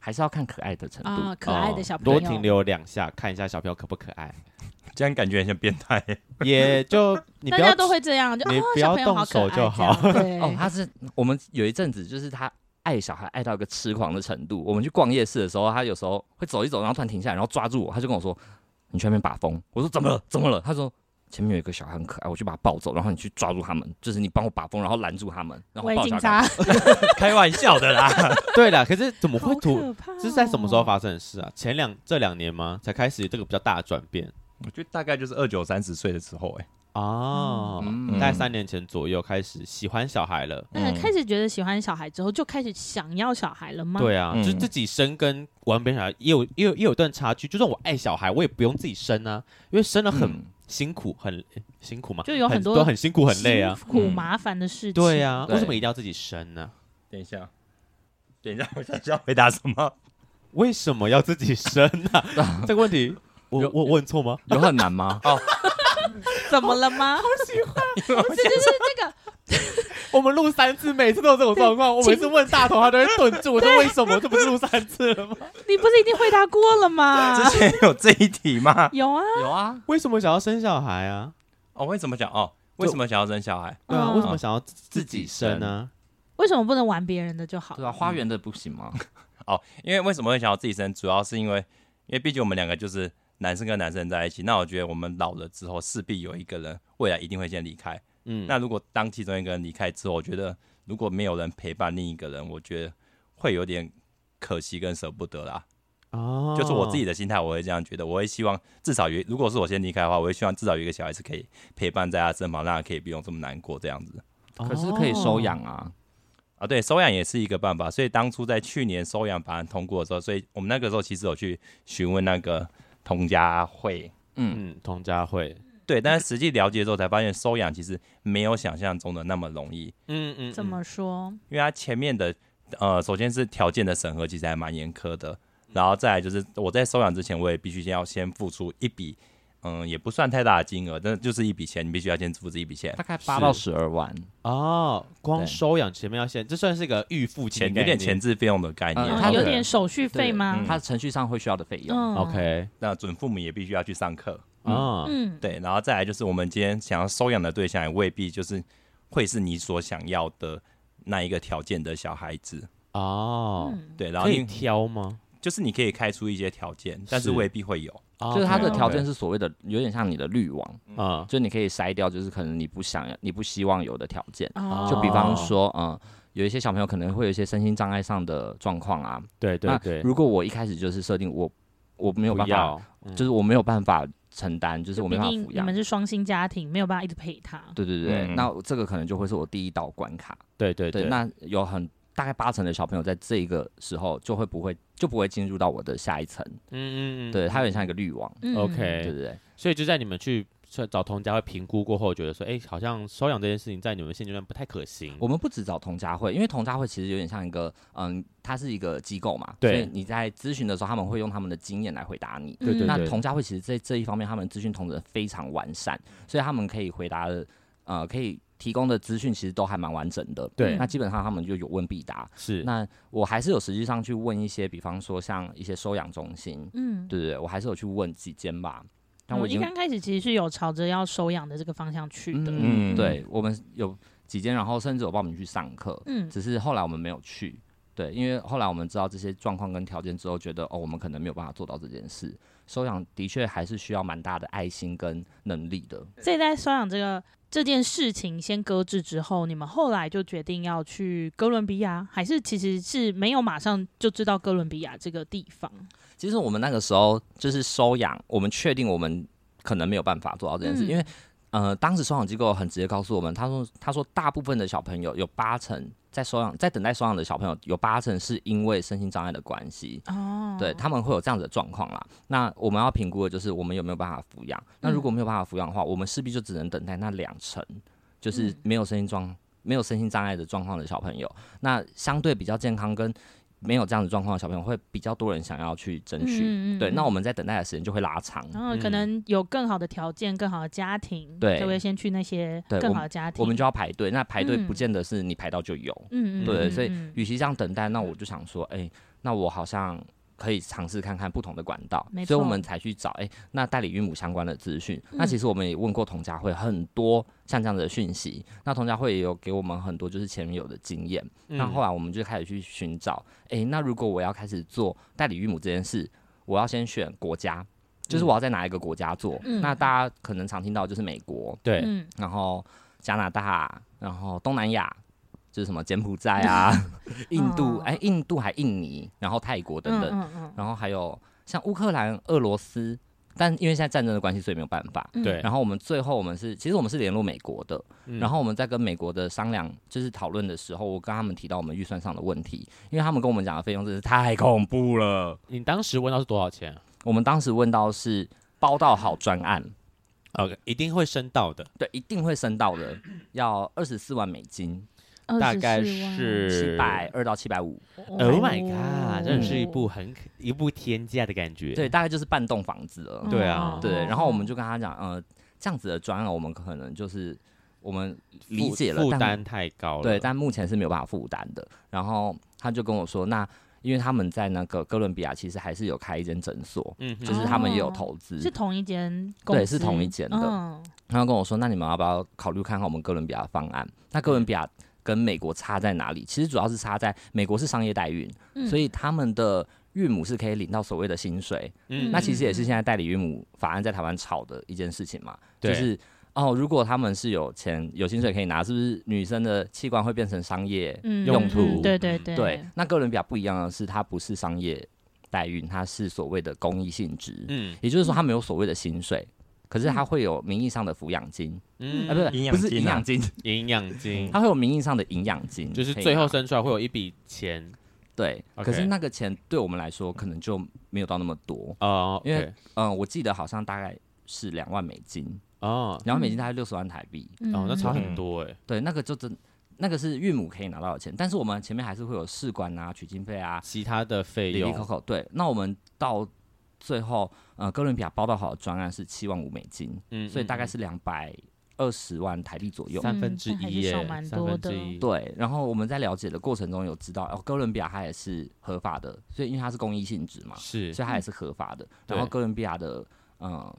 还是要看可爱的程度。可爱的小朋友，多停留两下，看一下小朋友可不可爱。这样感觉很像变态，也就你不要大家都会这样，就你不要动手就好。对哦，他是我们有一阵子，就是他爱小孩爱到一个痴狂的程度。我们去逛夜市的时候，他有时候会走一走，然后突然停下来，然后抓住我，他就跟我说：“你去那边把风。”我说：“怎么了？怎么了？”他说：“前面有一个小孩很可爱，我去把他抱走，然后你去抓住他们，就是你帮我把风，然后拦住他们。”然后抱警察，开玩笑的啦。对啦，可是怎么会突？这、哦、是在什么时候发生的事啊？前两这两年吗？才开始这个比较大的转变。我觉得大概就是二九三十岁的时候，欸，哎，哦，嗯、大概三年前左右开始喜欢小孩了。嗯，开始觉得喜欢小孩之后，就开始想要小孩了吗？对啊，嗯、就是自己生跟玩别人小孩也有也有也有一段差距。就算我爱小孩，我也不用自己生啊，因为生了很辛苦，很、欸、辛苦嘛，就有很多很，很辛苦很累啊，苦麻烦的事情。对啊，为什么一定要自己生呢？等一下，等一下，我想知道回答什么？为什么要自己生呢？这个问题。我我问错吗？有很难吗？哦，怎么了吗？好喜欢，不是就是那个，我们录三次，每次都有这种状况。我每次问大头，他都会顿住。我说为什么？这不是录三次了吗？你不是已经回答过了吗？之前有这一题吗？有啊，有啊。为什么想要生小孩啊？哦，为什么想哦？为什么想要生小孩？对啊，为什么想要自己生呢？为什么不能玩别人的就好？对啊，花园的不行吗？哦，因为为什么会想要自己生？主要是因为，因为毕竟我们两个就是。男生跟男生在一起，那我觉得我们老了之后，势必有一个人未来一定会先离开。嗯，那如果当其中一个人离开之后，我觉得如果没有人陪伴另一个人，我觉得会有点可惜跟舍不得啦。哦，就是我自己的心态，我会这样觉得。我会希望至少有，如果是我先离开的话，我会希望至少有一个小孩是可以陪伴在他身旁，让他可以不用这么难过这样子。可是可以收养啊。啊，对，收养也是一个办法。所以当初在去年收养法案通过的时候，所以我们那个时候其实有去询问那个。童家慧，嗯，童家慧，对，但是实际了解之后才发现，收养其实没有想象中的那么容易，嗯嗯，怎么说？因为他前面的，呃，首先是条件的审核其实还蛮严苛的，然后再来就是我在收养之前，我也必须先要先付出一笔。嗯，也不算太大的金额，但就是一笔钱，你必须要先付这一笔钱，大概八到十二万哦。光收养前面要先，这算是一个预付钱，有点前置费用的概念。它有点手续费吗？它程序上会需要的费用。OK，那准父母也必须要去上课啊。嗯，对，然后再来就是我们今天想要收养的对象，也未必就是会是你所想要的那一个条件的小孩子哦。对，然后你挑吗？就是你可以开出一些条件，但是未必会有。就是它的条件是所谓的，有点像你的滤网啊，就你可以筛掉，就是可能你不想要、你不希望有的条件。就比方说，嗯，有一些小朋友可能会有一些身心障碍上的状况啊。对对对。如果我一开始就是设定我我没有办法，嗯、就是我没有办法承担，就是我没办法抚养。你们是双薪家庭，没有办法一直陪他。对对对，嗯、那这个可能就会是我第一道关卡。对对对，对，那有很大概八成的小朋友在这个时候就会不会就不会进入到我的下一层。嗯嗯嗯，对，它有点像一个滤网。嗯、OK，对对对，所以就在你们去。找同家会评估过后，觉得说，哎、欸，好像收养这件事情在你们现阶段不太可行。我们不只找同家会，因为同家会其实有点像一个，嗯，它是一个机构嘛，对。所以你在咨询的时候，他们会用他们的经验来回答你。对对对。那同家会其实在这一方面，他们资讯同仁非常完善，所以他们可以回答的，呃，可以提供的资讯其实都还蛮完整的。对。那基本上他们就有问必答。是。那我还是有实际上去问一些，比方说像一些收养中心，嗯，对对对，我还是有去问几间吧。我一刚开始其实是有朝着要收养的这个方向去的，嗯，对，我们有几间，然后甚至有报名去上课，嗯，只是后来我们没有去，对，因为后来我们知道这些状况跟条件之后，觉得哦，我们可能没有办法做到这件事。收养的确还是需要蛮大的爱心跟能力的。所以在收养这个这件事情先搁置之后，你们后来就决定要去哥伦比亚，还是其实是没有马上就知道哥伦比亚这个地方？其实我们那个时候就是收养，我们确定我们可能没有办法做到这件事，嗯、因为呃，当时收养机构很直接告诉我们，他说他说大部分的小朋友有八成在收养，在等待收养的小朋友有八成是因为身心障碍的关系，哦，对，他们会有这样子的状况啦。那我们要评估的就是我们有没有办法抚养。那如果没有办法抚养的话，我们势必就只能等待那两成，就是没有身心状没有身心障碍的状况的小朋友，那相对比较健康跟。没有这样子状况的小朋友会比较多人想要去争取，嗯、对，那我们在等待的时间就会拉长，然后可能有更好的条件、更好的家庭，对，就会先去那些更好的家庭，我们就要排队。那排队不见得是你排到就有，嗯对，所以与其这样等待，那我就想说，哎、欸，那我好像。可以尝试看看不同的管道，所以我们才去找哎、欸，那代理孕母相关的资讯。嗯、那其实我们也问过童家会很多像这样的讯息，那童家会也有给我们很多就是前女友的经验。嗯、那后来我们就开始去寻找，哎、欸，那如果我要开始做代理孕母这件事，我要先选国家，就是我要在哪一个国家做？嗯、那大家可能常听到就是美国，对，然后加拿大，然后东南亚。就是什么柬埔寨啊，印度哎、欸，印度还印尼，然后泰国等等，嗯嗯嗯、然后还有像乌克兰、俄罗斯，但因为现在战争的关系，所以没有办法。对。然后我们最后我们是，其实我们是联络美国的，嗯、然后我们在跟美国的商量，就是讨论的时候，我跟他们提到我们预算上的问题，因为他们跟我们讲的费用真是太恐怖了。你当时问到是多少钱？我们当时问到是包到好专案，OK，一定会升到的，对，一定会升到的，要二十四万美金。大概是七百二到七百五。Oh my god，真的是一部很一部天价的感觉。对，大概就是半栋房子了。对啊，对。然后我们就跟他讲，呃，这样子的专案，我们可能就是我们理解了，负担太高了。对，但目前是没有办法负担的。然后他就跟我说，那因为他们在那个哥伦比亚其实还是有开一间诊所，嗯，就是他们也有投资，是同一间，对，是同一间的。然后跟我说，那你们要不要考虑看看我们哥伦比亚方案？那哥伦比亚。跟美国差在哪里？其实主要是差在美国是商业代孕，嗯、所以他们的孕母是可以领到所谓的薪水。嗯，那其实也是现在代理孕母法案在台湾吵的一件事情嘛。对就是哦，如果他们是有钱有薪水可以拿，是不是女生的器官会变成商业用途？对对对。对，那哥伦比亚不一样的是，它不是商业代孕，它是所谓的公益性质。嗯，也就是说，它没有所谓的薪水。可是他会有名义上的抚养金，嗯，啊，不是，不是营养金，营养金，他会有名义上的营养金，就是最后生出来会有一笔钱，对。可是那个钱对我们来说可能就没有到那么多。哦，因为嗯，我记得好像大概是两万美金。哦，两万美金大概六十万台币。哦，那差很多哎。对，那个就真，那个是孕母可以拿到的钱，但是我们前面还是会有试管啊、取经费啊、其他的费用。对，那我们到。最后，呃，哥伦比亚包到好的专案是七万五美金，嗯，所以大概是两百二十万台币左右，三分之一耶，三分之一。对，然后我们在了解的过程中有知道，哦，哥伦比亚它也是合法的，所以因为它是公益性质嘛，是，所以它也是合法的。然后哥伦比亚的，嗯，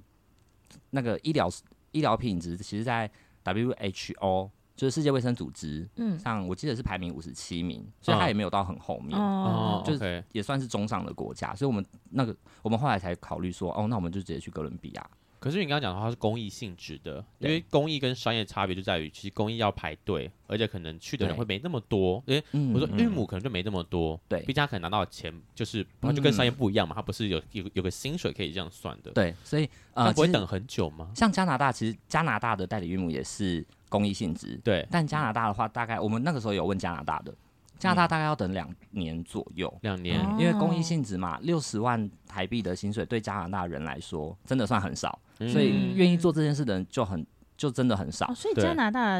那个医疗医疗品质，其实在 WHO。就是世界卫生组织，嗯，像我记得是排名五十七名，所以它也没有到很后面，哦，就是也算是中上的国家，所以我们那个我们后来才考虑说，哦，那我们就直接去哥伦比亚，可是你刚刚讲的话是公益性质的，因为公益跟商业差别就在于，其实公益要排队，而且可能去的人会没那么多。因为我说孕母可能就没那么多，对，毕竟他可能拿到的钱就是，他就跟商业不一样嘛，他不是有有有个薪水可以这样算的。对，所以呃，不会等很久吗？像加拿大，其实加拿大的代理孕母也是公益性质，对。但加拿大的话，大概我们那个时候有问加拿大的。加拿大大概要等两年左右，两年，因为公益性质嘛，六十万台币的薪水对加拿大人来说真的算很少，所以愿意做这件事的人就很就真的很少。所以加拿大，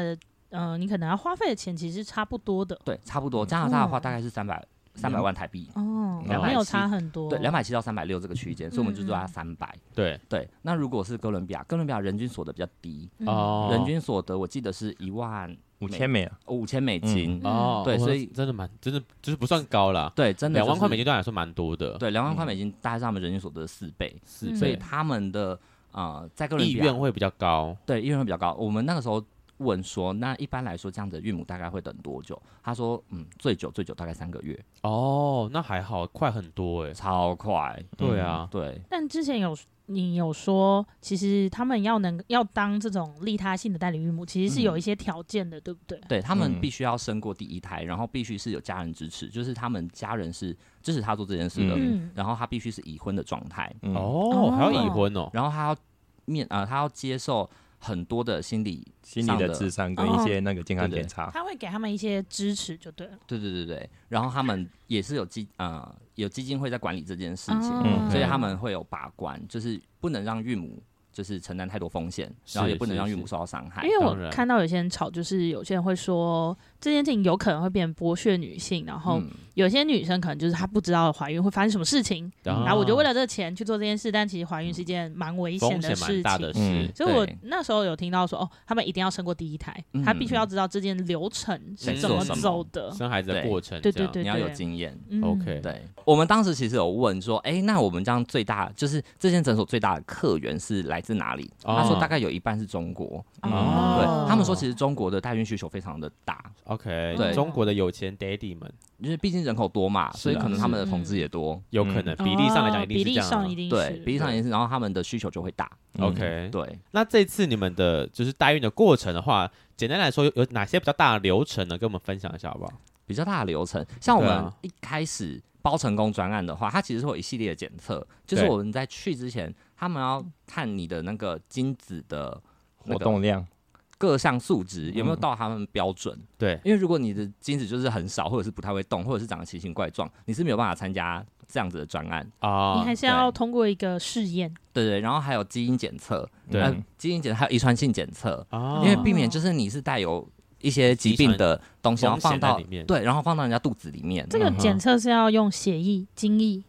嗯，你可能要花费的钱其实差不多的。对，差不多。加拿大的话大概是三百三百万台币，哦，没有差很多。对，两百七到三百六这个区间，所以我们就做它三百。对对。那如果是哥伦比亚，哥伦比亚人均所得比较低，哦，人均所得我记得是一万。五千美啊，五千美金哦，对，所以真的蛮，真的就是不算高啦。对，真的两万块美金对来说蛮多的。对，两万块美金大概是他们人均所得的四倍，所以他们的呃，在哥伦比亚意愿会比较高。对，意愿会比较高。我们那个时候问说，那一般来说这样子的孕母大概会等多久？他说，嗯，最久最久大概三个月。哦，那还好，快很多哎，超快。对啊，对。但之前有。你有说，其实他们要能要当这种利他性的代理孕母，其实是有一些条件的，嗯、对不对？对，他们必须要生过第一胎，然后必须是有家人支持，就是他们家人是支持他做这件事的，嗯、然后他必须是已婚的状态。嗯、哦，还要已婚哦，然后他要面啊、呃，他要接受。很多的心理、心理的智商跟一些那个健康检查，他会给他们一些支持，就对了。对对对对，然后他们也是有基呃有基金会在管理这件事情，哦、所以他们会有把关，就是不能让孕母。就是承担太多风险，然后也不能让孕母受到伤害。因为我看到有些人吵，就是有些人会说这件事情有可能会变剥削女性，然后有些女生可能就是她不知道怀孕会发生什么事情，然后我就为了这个钱去做这件事，但其实怀孕是一件蛮危险的事情。所以我那时候有听到说，哦，他们一定要生过第一胎，他必须要知道这件流程是怎么走的，生孩子的过程，对对对，你要有经验。OK，对，我们当时其实有问说，哎，那我们这样最大就是这间诊所最大的客源是来自哪里？他说大概有一半是中国，对，他们说其实中国的代孕需求非常的大。OK，对，中国的有钱 daddy 们，因为毕竟人口多嘛，所以可能他们的同志也多，有可能比例上来讲，比例上一定是对，比例上也是，然后他们的需求就会大。OK，对。那这次你们的就是代孕的过程的话，简单来说有哪些比较大的流程呢？跟我们分享一下好不好？比较大的流程，像我们一开始。包成功专案的话，它其实会有一系列的检测，就是我们在去之前，他们要看你的那个精子的活动量、各项数值有没有到他们标准。对，因为如果你的精子就是很少，或者是不太会动，或者是长得奇形怪状，你是没有办法参加这样子的专案啊。你还是要通过一个试验。对对，然后还有基因检测，对，基因检测还有遗传性检测，因为避免就是你是带有。一些疾病的东西，然后放到里面，对，然后放到人家肚子里面。这个检测是要用血液、精液、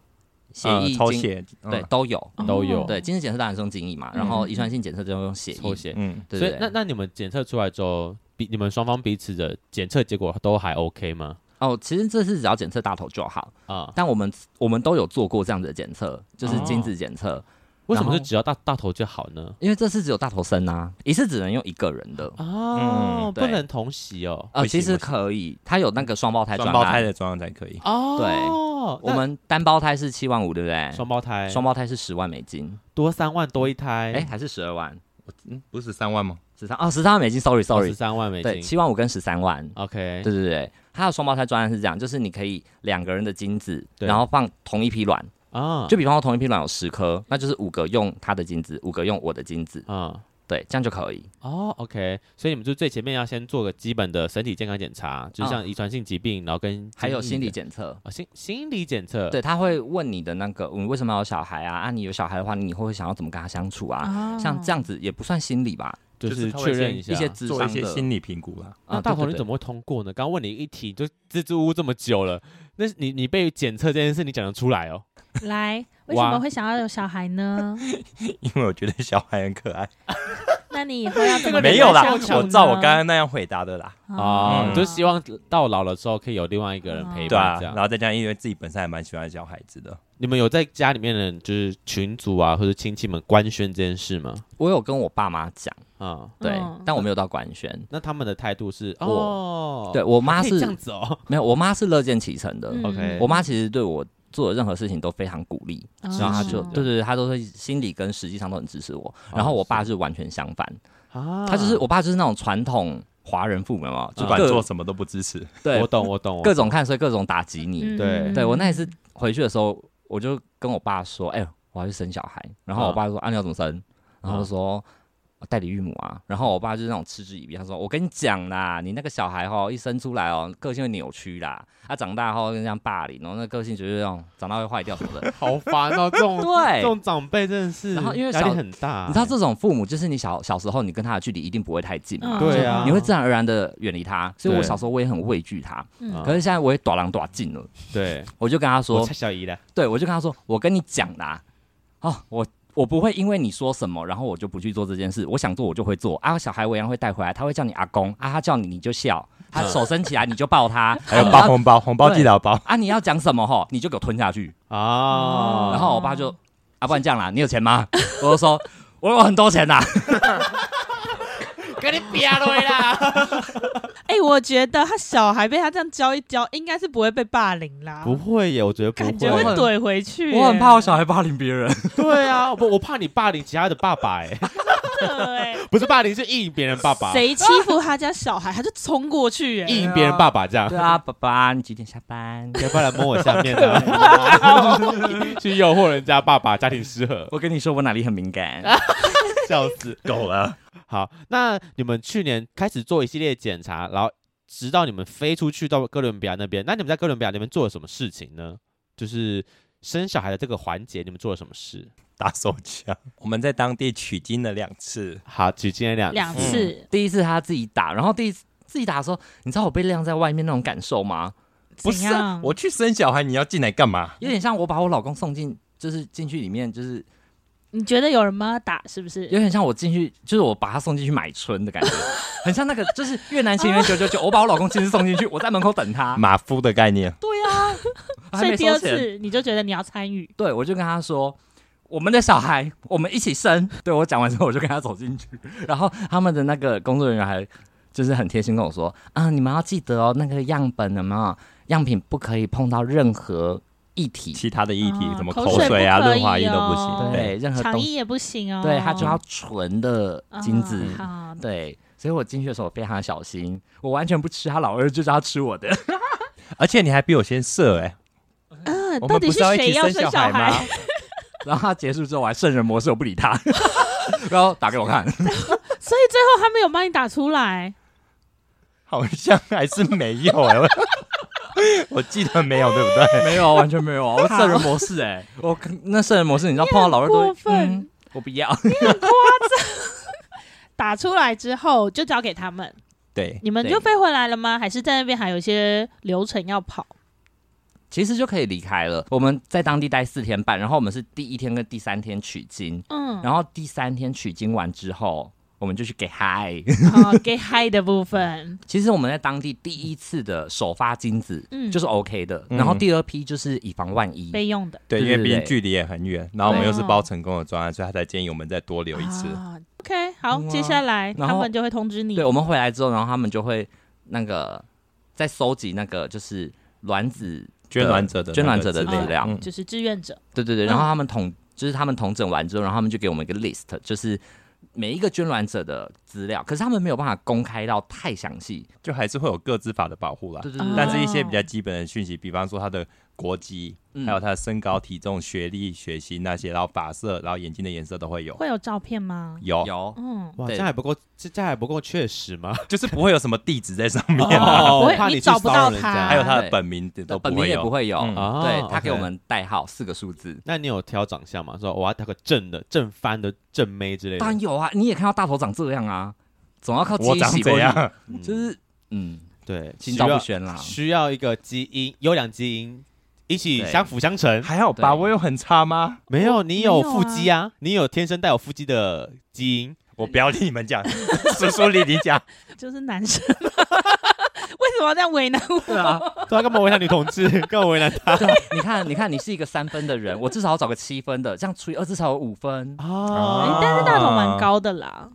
血液、抽血，对，都有，都有。对，精子检测当然是用精液嘛，然后遗传性检测就要用血液、抽血。嗯，对。所以那那你们检测出来之后，比你们双方彼此的检测结果都还 OK 吗？哦，其实这次只要检测大头就好啊。但我们我们都有做过这样子的检测，就是精子检测。为什么是只要大大头就好呢？因为这次只有大头生啊，一次只能用一个人的哦，不能同席哦。呃，其实可以，它有那个双胞胎专，双胞胎的专案才可以哦。对，我们单胞胎是七万五，对不对？双胞胎，双胞胎是十万美金，多三万多一胎，哎，还是十二万？嗯，不是十三万吗？十三哦，十三万美金，sorry，sorry，十三万美金，对，七万五跟十三万，OK，对对对，它的双胞胎专案是这样，就是你可以两个人的精子，然后放同一批卵。啊，就比方说同一批卵有十颗，那就是五个用他的精子，五个用我的精子，啊，对，这样就可以。哦，OK，所以你们就最前面要先做个基本的身体健康检查，就像遗传性疾病，然后跟还有心理检测啊，心心理检测，对，他会问你的那个，你为什么要有小孩啊？啊，你有小孩的话，你以后会想要怎么跟他相处啊？像这样子也不算心理吧？就是确认一下，一些做一些心理评估啊。那大头你怎么会通过呢？刚问你一题就支支吾吾这么久了，那你你被检测这件事，你讲得出来哦？来，为什么会想要有小孩呢？因为我觉得小孩很可爱。那你以后要怎么没有啦？我照我刚刚那样回答的啦。啊，就希望到老了之后可以有另外一个人陪伴，这样。然后再加上，因为自己本身还蛮喜欢小孩子的。你们有在家里面的就是群组啊，或者亲戚们官宣这件事吗？我有跟我爸妈讲啊，对，但我没有到官宣。那他们的态度是哦，对我妈是这样子哦，没有，我妈是乐见其成的。OK，我妈其实对我。做的任何事情都非常鼓励，然后他就对对对，他都是心里跟实际上都很支持我。然后我爸是完全相反，他就是我爸就是那种传统华人父母嘛，就管做什么都不支持。对，我懂我懂，各种看所以，各种打击你。对，对我那一次回去的时候，我就跟我爸说：“哎，我要去生小孩。”然后我爸说：“啊，你要怎么生？”然后就说。代理孕母啊，然后我爸就是那种嗤之以鼻，他说：“我跟你讲啦，你那个小孩哦，一生出来哦，个性会扭曲啦，他长大后跟这样霸凌，然后那个性就是这种长大会坏掉什么的，好烦哦。这种 对，这种长辈真的是，然后因为压力很大，你知道这种父母就是你小小时候你跟他的距离一定不会太近嘛，对啊，你会自然而然的远离他，所以我小时候我也很畏惧他，可是现在我也躲狼躲近了，对，我就跟他说，小姨了，对我就跟他说，我跟你讲啦，哦，我。我不会因为你说什么，然后我就不去做这件事。我想做，我就会做。啊，小孩我一样会带回来，他会叫你阿公啊，他叫你你就笑，他手伸起来你就抱他，还有包红包，红包记得包啊。你要讲什么吼，你就给我吞下去啊。然后我爸就啊，不然这样啦，你有钱吗？我就说我有很多钱呐。给你憋了啦！哎、欸，我觉得他小孩被他这样教一教，应该是不会被霸凌啦。不会耶，我觉得不会，感觉会怼回去。我很怕我小孩霸凌别人。对啊，不，我怕你霸凌其他的爸爸。哎，对，不是霸凌，是意淫别人爸爸。谁欺负他家小孩，他就冲过去，意淫别人爸爸这样。对啊，爸爸，你几点下班？要不要来摸我下面呢？去诱惑人家爸爸，家庭失和。我跟你说，我哪里很敏感。笑死，够了。好，那你们去年开始做一系列检查，然后直到你们飞出去到哥伦比亚那边，那你们在哥伦比亚那边做了什么事情呢？就是生小孩的这个环节，你们做了什么事？打手枪，我们在当地取经了两次。好，取经了两两次，嗯、第一次他自己打，然后第一次自己打的时候，你知道我被晾在外面那种感受吗？不是、啊，我去生小孩，你要进来干嘛？有点像我把我老公送进，就是进去里面，就是。你觉得有人帮他打是不是？有点像我进去，就是我把他送进去买春的感觉，很像那个就是越南情缘九九九，我把我老公亲自送进去，我在门口等他，马夫的概念。对啊，所以第二次你就觉得你要参与？对，我就跟他说，我们的小孩我们一起生。对，我讲完之后，我就跟他走进去，然后他们的那个工作人员还就是很贴心跟我说啊，你们要记得哦，那个样本有没有样品不可以碰到任何。液体，其他的液体，什么口水啊、润滑液都不行，对，任何肠衣也不行哦。对，它就要纯的精子，对，所以我进去的时候非常小心，我完全不吃他老二，就是要吃我的。而且你还比我先射哎，嗯，到底是谁要生小孩？然后他结束之后，我还圣人模式，我不理他，然后打给我看。所以最后他没有帮你打出来，好像还是没有哎。我记得没有，对不对？没有，完全没有啊！我圣人模式，哎，我那圣人模式，你知道碰到老二多分，我不要，你很夸张。打出来之后就交给他们，对，你们就飞回来了吗？还是在那边还有一些流程要跑？其实就可以离开了。我们在当地待四天半，然后我们是第一天跟第三天取经，嗯，然后第三天取经完之后。我们就去给嗨，哦，给嗨的部分。其实我们在当地第一次的首发精子，嗯，就是 OK 的。然后第二批就是以防万一备用的。对，因为毕竟距离也很远，然后我们又是包成功的专案，所以他才建议我们再多留一次。OK，好，接下来他们就会通知你。对，我们回来之后，然后他们就会那个再收集那个就是卵子捐卵者的捐卵者的力量，就是志愿者。对对对，然后他们统就是他们统整完之后，然后他们就给我们一个 list，就是。每一个捐卵者的资料，可是他们没有办法公开到太详细，就还是会有各自法的保护啦。对对对。但是一些比较基本的讯息，比方说他的国籍，还有他的身高、体重、学历、血型那些，然后发色，然后眼睛的颜色都会有。会有照片吗？有有。嗯，哇，这样还不够，这这还不够确实吗？就是不会有什么地址在上面 哦，怕你找不到他，还有他的本名都本名也不会有。对，他给我们代号四个数字。那你有挑长相吗？说我要挑个正的、正翻的、正妹之类的。当然有啊，你也看到大头长这样啊，总要靠基因洗过去。就是嗯，对，心照不宣啦，需要一个基因优良基因。一起相辅相成，还好吧？我有很差吗？没有，你有腹肌啊！你有天生带有腹肌的基因。我不要听你们讲，叔叔你你讲，就是男生，为什么要这样为难我？对啊，对啊，干嘛为难女同志？干嘛为难他？你看，你看，你是一个三分的人，我至少要找个七分的，这样除以二至少有五分哦。但是大头蛮高的啦。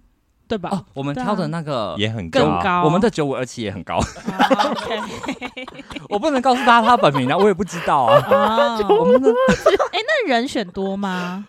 对吧？我们挑的那个也很高高，我们的九五二七也很高。我不能告诉大家他本名啊，我也不知道啊。我们的哎，那人选多吗？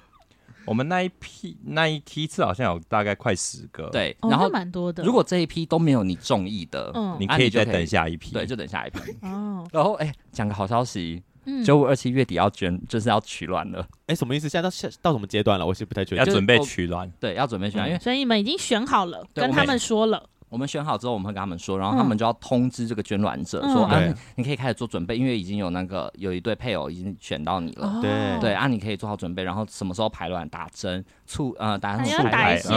我们那一批那一批次好像有大概快十个，对，然后蛮多的。如果这一批都没有你中意的，嗯，你可以再等下一批，对，就等下一批。哦，然后哎，讲个好消息，九五二七月底要捐，就是要取卵了。哎，什么意思？现在到现到什么阶段了？我是不太确定。要准备取卵，对，要准备取卵，因为所以你们已经选好了，跟他们说了。我们选好之后，我们会跟他们说，然后他们就要通知这个捐卵者说，啊，你可以开始做准备，因为已经有那个有一对配偶已经选到你了，对。对，啊，你可以做好准备，然后什么时候排卵、打针、促呃打促打一些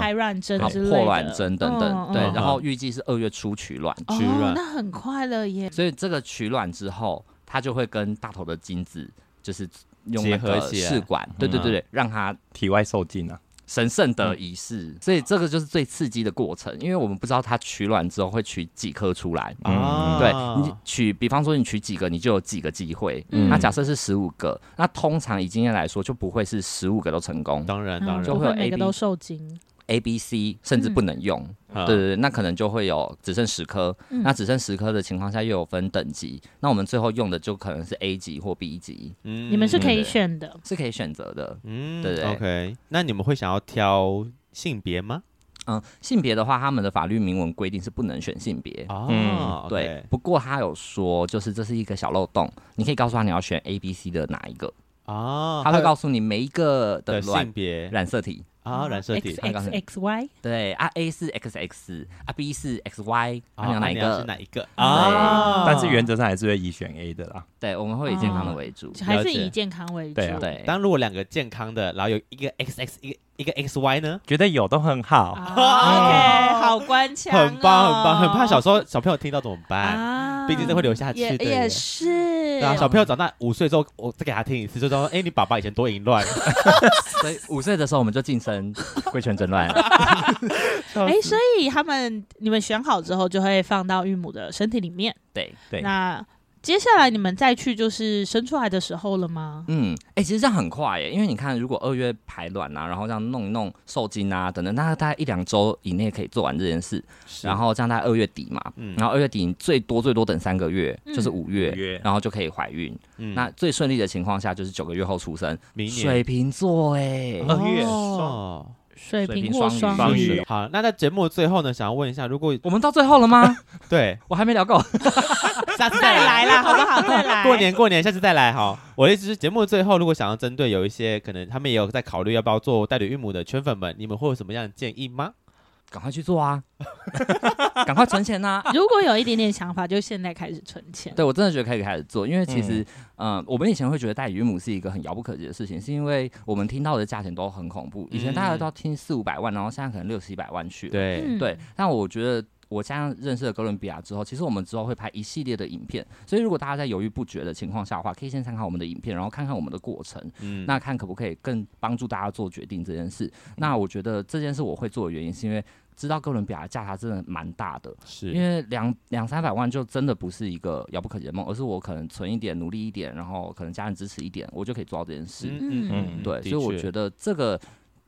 排卵针之类的，破卵针等等，对，然后预计是二月初取卵，取卵。那很快了耶。所以这个取卵之后，他就会跟大头的精子就是用那个试管，对对对对，让他体外受精啊。神圣的仪式，嗯、所以这个就是最刺激的过程，因为我们不知道他取卵之后会取几颗出来。嗯，对你取，比方说你取几个，你就有几个机会。嗯，那假设是十五个，那通常以经验来说，就不会是十五个都成功。当然，当然就会有 A、每个都受精。A、B、C 甚至不能用，对对对，那可能就会有只剩十颗，那只剩十颗的情况下又有分等级，那我们最后用的就可能是 A 级或 B 级。嗯，你们是可以选的，是可以选择的。嗯，对对。OK，那你们会想要挑性别吗？嗯，性别的话，他们的法律明文规定是不能选性别。哦，对。不过他有说，就是这是一个小漏洞，你可以告诉他你要选 A、B、C 的哪一个。哦，他会告诉你每一个的性别染色体。啊，染色体 X X Y 对啊，A 是 X X 啊，B 是 X Y，你要哪一个？是哪一个？啊？但是原则上还是会以选 A 的啦。对，我们会以健康的为主，还是以健康为主。对，当如果两个健康的，然后有一个 X X 一个一个 X Y 呢？觉得有都很好。OK，好官腔，很棒很棒，很怕小时候小朋友听到怎么办？毕竟这会留下去的。也是。对啊，小朋友长大五岁之后，我再给他听一次，就说：“哎，你爸爸以前多淫乱。” 所以五岁的时候，我们就晋升贵圈真乱。哎，所以他们你们选好之后，就会放到孕母的身体里面。对对，那。接下来你们再去就是生出来的时候了吗？嗯，哎、欸，其实这样很快耶，因为你看，如果二月排卵啊，然后这样弄一弄受精啊等等，那大概一两周以内可以做完这件事，然后这样大概二月底嘛，嗯、然后二月底最多最多等三个月，嗯、就是五月，月。然后就可以怀孕。嗯、那最顺利的情况下就是九个月后出生。明年。水瓶座哎，二月。哦。水瓶或双鱼，好，那在节目的最后呢，想要问一下，如果我们到最后了吗？对，我还没聊够，下次再来啦，好不好？再来，过年过年，下次再来。好，我的意思是，节目的最后，如果想要针对有一些可能他们也有在考虑要不要做代理孕母的圈粉们，你们会有什么样的建议吗？赶快去做啊！赶快存钱呐、啊！如果有一点点想法，就现在开始存钱。对，我真的觉得可以开始做，因为其实，嗯、呃，我们以前会觉得代理孕母是一个很遥不可及的事情，是因为我们听到的价钱都很恐怖。以前大家都要听四五百万，然后现在可能六七百万去。对、嗯、对，但我觉得我加上认识了哥伦比亚之后，其实我们之后会拍一系列的影片，所以如果大家在犹豫不决的情况下的话，可以先参考我们的影片，然后看看我们的过程，嗯，那看可不可以更帮助大家做决定这件事。那我觉得这件事我会做的原因是因为。知道哥伦比亚的价差真的蛮大的，是因为两两三百万就真的不是一个遥不可及的梦，而是我可能存一点，努力一点，然后可能家人支持一点，我就可以做到这件事。嗯嗯，对，所以我觉得这个。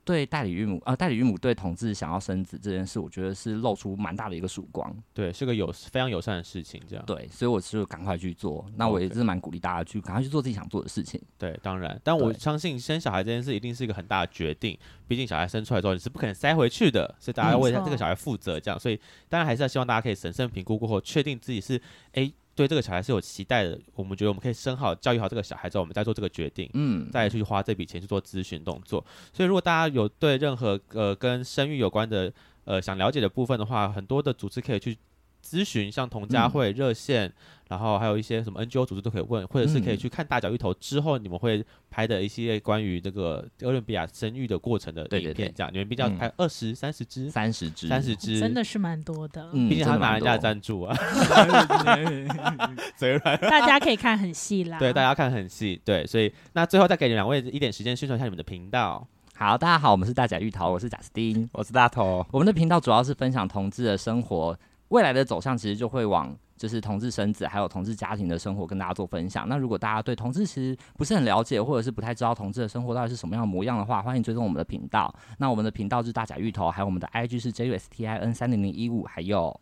对代理孕母啊、呃，代理孕母对同志想要生子这件事，我觉得是露出蛮大的一个曙光。对，是个有非常友善的事情，这样。对，所以我就赶快去做。那我也是蛮鼓励大家去赶快去做自己想做的事情。对，当然，但我相信生小孩这件事一定是一个很大的决定，毕竟小孩生出来之后你是不可能塞回去的，所以大家要为这个小孩负责，这样。所以当然还是要希望大家可以审慎评估过后，确定自己是哎。对这个小孩是有期待的，我们觉得我们可以生好、教育好这个小孩之后，我们再做这个决定，嗯，再去花这笔钱去做咨询动作。所以，如果大家有对任何呃跟生育有关的呃想了解的部分的话，很多的组织可以去。咨询像同家会热线，嗯、然后还有一些什么 NGO 组织都可以问，或者是可以去看大脚芋头之后，你们会拍的一系列关于这个哥伦比亚生育的过程的影片，对。对对，这样你们毕竟要拍二十三十支，三十支，三十支，真的是蛮多的。嗯，毕竟他拿人家的赞助啊，嘴软。大家可以看很细啦，对，大家看很细，对，所以那最后再给你两位一点时间宣传一下你们的频道。好，大家好，我们是大甲芋头，我是贾斯汀，我是大头，我们的频道主要是分享同志的生活。未来的走向其实就会往就是同志生子，还有同志家庭的生活跟大家做分享。那如果大家对同志其实不是很了解，或者是不太知道同志的生活到底是什么样模样的话，欢迎追踪我们的频道。那我们的频道是大甲芋头，还有我们的 IG 是 JUSTIN 三零零一五，还有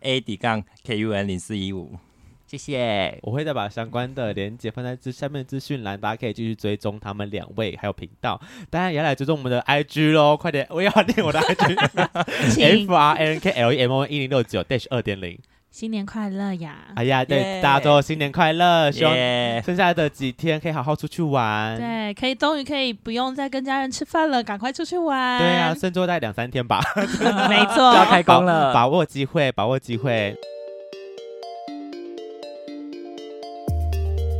A D 杠 KUN 零四一五。谢谢，我会再把相关的连接放在这下面资讯栏，大家可以继续追踪他们两位还有频道。当然也要来追踪我们的 IG 喽，快点，我要念我的 IG，F R N K L E M O N 一零六九 dash 二点零。新年快乐呀！哎呀，对，yeah. 大家都新年快乐，希望剩下的几天可以好好出去玩。对，可以终于可以不用再跟家人吃饭了，赶快出去玩。对啊，剩最后大概两三天吧。没错，要开工了，把握机会，把握机会。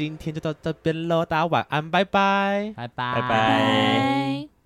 今天就到这边喽，大家晚安，拜拜，拜拜，拜拜。